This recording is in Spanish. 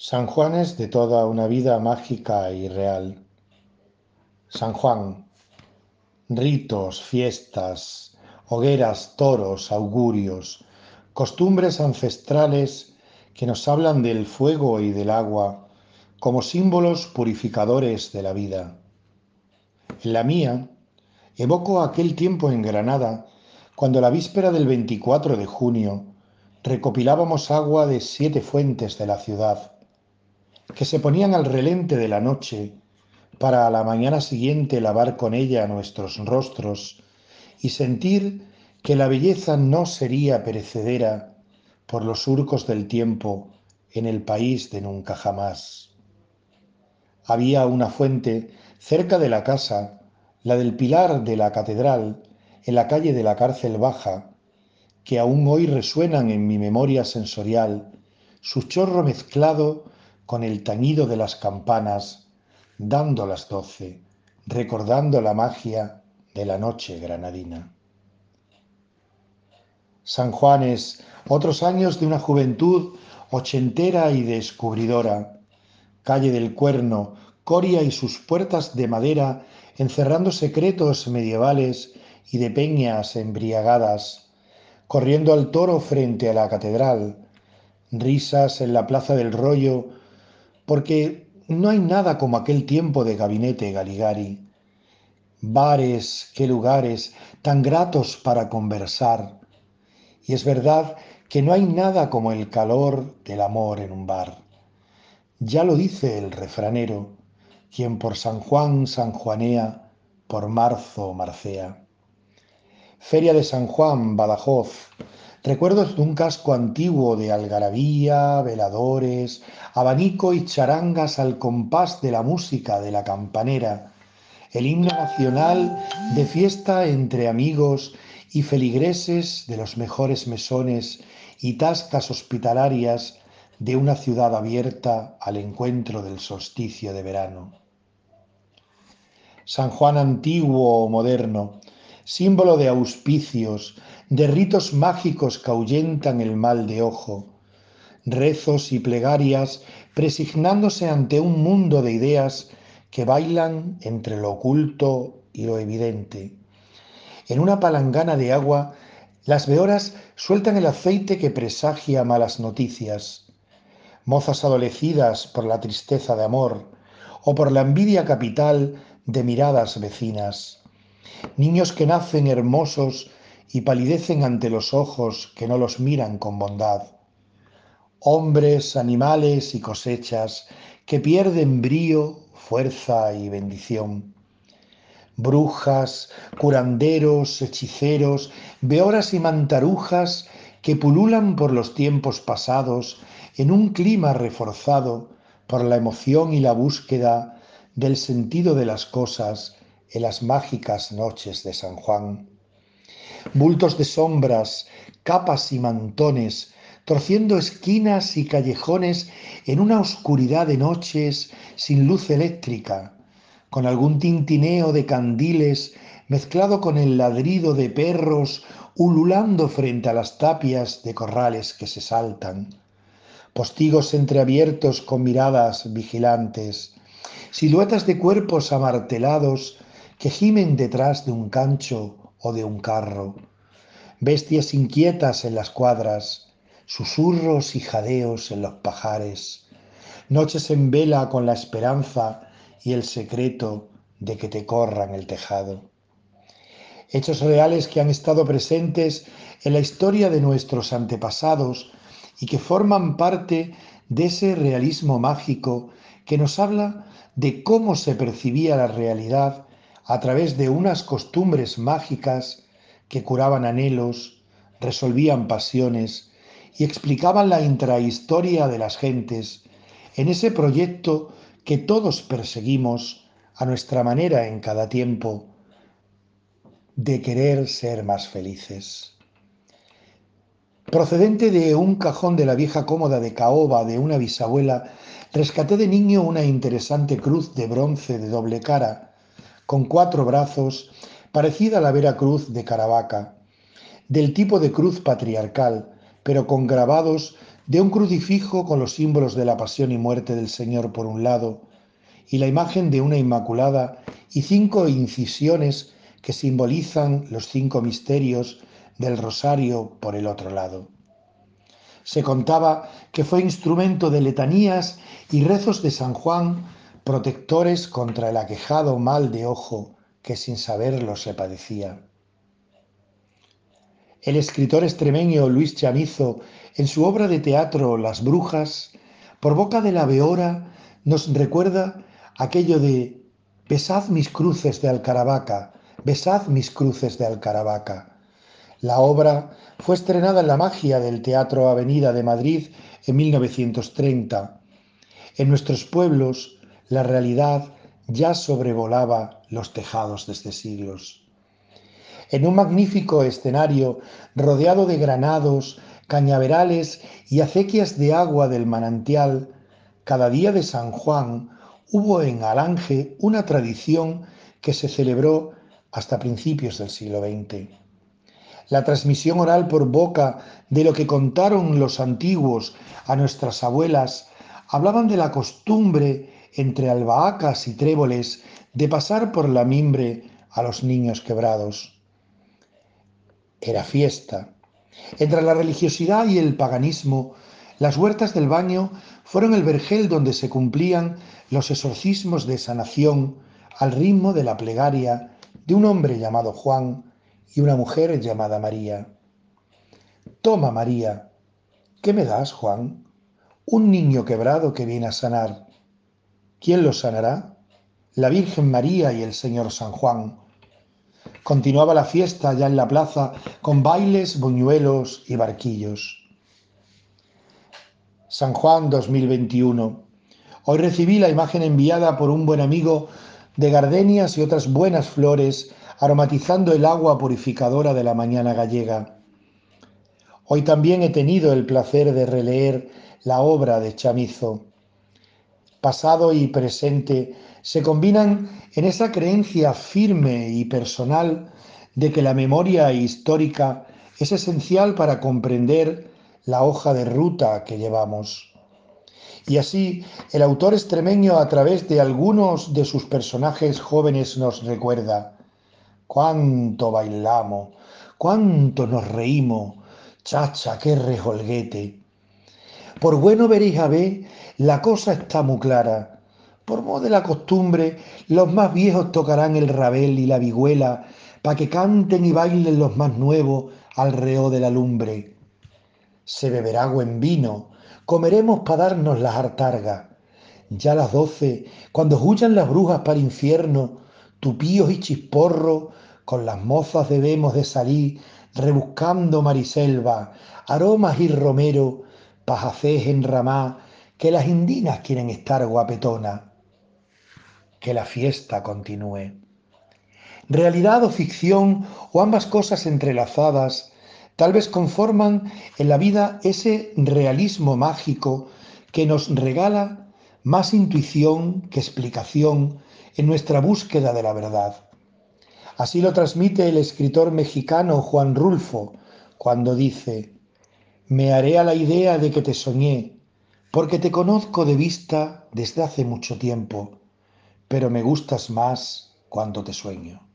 San Juan es de toda una vida mágica y real. San Juan, ritos, fiestas, hogueras, toros, augurios, costumbres ancestrales que nos hablan del fuego y del agua como símbolos purificadores de la vida. En la mía, evoco aquel tiempo en Granada cuando la víspera del 24 de junio recopilábamos agua de siete fuentes de la ciudad, que se ponían al relente de la noche para a la mañana siguiente lavar con ella nuestros rostros y sentir que la belleza no sería perecedera por los surcos del tiempo en el país de nunca jamás. Había una fuente cerca de la casa, la del pilar de la catedral, en la calle de la cárcel baja, que aún hoy resuenan en mi memoria sensorial, su chorro mezclado con el tañido de las campanas, dando las doce, recordando la magia de la noche granadina. San Juanes, otros años de una juventud ochentera y descubridora, calle del Cuerno, Coria y sus puertas de madera encerrando secretos medievales y de peñas embriagadas, corriendo al toro frente a la catedral, risas en la plaza del rollo, porque no hay nada como aquel tiempo de gabinete Galigari. Bares, qué lugares tan gratos para conversar. Y es verdad que no hay nada como el calor del amor en un bar. Ya lo dice el refranero, quien por San Juan sanjuanea, por marzo marcea. Feria de San Juan, Badajoz. Recuerdos de un casco antiguo de algarabía, veladores, abanico y charangas al compás de la música de la campanera. El himno nacional de fiesta entre amigos y feligreses de los mejores mesones y tascas hospitalarias de una ciudad abierta al encuentro del solsticio de verano. San Juan antiguo o moderno, símbolo de auspicios, de ritos mágicos que ahuyentan el mal de ojo, rezos y plegarias presignándose ante un mundo de ideas que bailan entre lo oculto y lo evidente. En una palangana de agua, las veoras sueltan el aceite que presagia malas noticias. Mozas adolecidas por la tristeza de amor o por la envidia capital de miradas vecinas niños que nacen hermosos y palidecen ante los ojos que no los miran con bondad, hombres, animales y cosechas que pierden brío, fuerza y bendición, brujas, curanderos, hechiceros, veoras y mantarujas que pululan por los tiempos pasados en un clima reforzado por la emoción y la búsqueda del sentido de las cosas en las mágicas noches de San Juan. Bultos de sombras, capas y mantones, torciendo esquinas y callejones en una oscuridad de noches sin luz eléctrica, con algún tintineo de candiles mezclado con el ladrido de perros ululando frente a las tapias de corrales que se saltan, postigos entreabiertos con miradas vigilantes, siluetas de cuerpos amartelados que gimen detrás de un cancho o de un carro, bestias inquietas en las cuadras, susurros y jadeos en los pajares, noches en vela con la esperanza y el secreto de que te corran el tejado. Hechos reales que han estado presentes en la historia de nuestros antepasados y que forman parte de ese realismo mágico que nos habla de cómo se percibía la realidad a través de unas costumbres mágicas que curaban anhelos, resolvían pasiones y explicaban la intrahistoria de las gentes en ese proyecto que todos perseguimos a nuestra manera en cada tiempo de querer ser más felices. Procedente de un cajón de la vieja cómoda de caoba de una bisabuela, rescaté de niño una interesante cruz de bronce de doble cara con cuatro brazos, parecida a la Vera Cruz de Caravaca, del tipo de cruz patriarcal, pero con grabados de un crucifijo con los símbolos de la pasión y muerte del Señor por un lado y la imagen de una Inmaculada y cinco incisiones que simbolizan los cinco misterios del rosario por el otro lado. Se contaba que fue instrumento de letanías y rezos de San Juan, protectores contra el aquejado mal de ojo que sin saberlo se padecía. El escritor extremeño Luis Chamizo, en su obra de teatro Las Brujas, por boca de la Beora, nos recuerda aquello de besad mis cruces de Alcaravaca, besad mis cruces de Alcaravaca. La obra fue estrenada en la magia del Teatro Avenida de Madrid en 1930. En nuestros pueblos, la realidad ya sobrevolaba los tejados desde siglos en un magnífico escenario rodeado de granados, cañaverales y acequias de agua del manantial, cada día de San Juan hubo en Alange una tradición que se celebró hasta principios del siglo XX. La transmisión oral por boca de lo que contaron los antiguos a nuestras abuelas hablaban de la costumbre entre albahacas y tréboles de pasar por la mimbre a los niños quebrados era fiesta. Entre la religiosidad y el paganismo, las huertas del baño fueron el vergel donde se cumplían los exorcismos de sanación al ritmo de la plegaria de un hombre llamado Juan y una mujer llamada María. Toma, María. ¿Qué me das, Juan? Un niño quebrado que viene a sanar. ¿Quién lo sanará? La Virgen María y el Señor San Juan. Continuaba la fiesta ya en la plaza con bailes, buñuelos y barquillos. San Juan 2021. Hoy recibí la imagen enviada por un buen amigo de gardenias y otras buenas flores aromatizando el agua purificadora de la mañana gallega. Hoy también he tenido el placer de releer la obra de Chamizo. Pasado y presente se combinan en esa creencia firme y personal de que la memoria histórica es esencial para comprender la hoja de ruta que llevamos. Y así, el autor extremeño a través de algunos de sus personajes jóvenes nos recuerda, cuánto bailamos, cuánto nos reímos, chacha, qué rejolguete. Por bueno veréis a ver, la cosa está muy clara por modo de la costumbre, los más viejos tocarán el rabel y la vihuela, pa' que canten y bailen los más nuevos al reo de la lumbre. Se beberá buen vino, comeremos pa' darnos las hartargas. Ya a las doce, cuando huyan las brujas para el infierno, tupíos y chisporro, con las mozas debemos de salir, rebuscando mariselva, aromas y romero, pajacés enramá, que las indinas quieren estar guapetonas que la fiesta continúe. Realidad o ficción o ambas cosas entrelazadas tal vez conforman en la vida ese realismo mágico que nos regala más intuición que explicación en nuestra búsqueda de la verdad. Así lo transmite el escritor mexicano Juan Rulfo cuando dice, me haré a la idea de que te soñé, porque te conozco de vista desde hace mucho tiempo pero me gustas más cuando te sueño.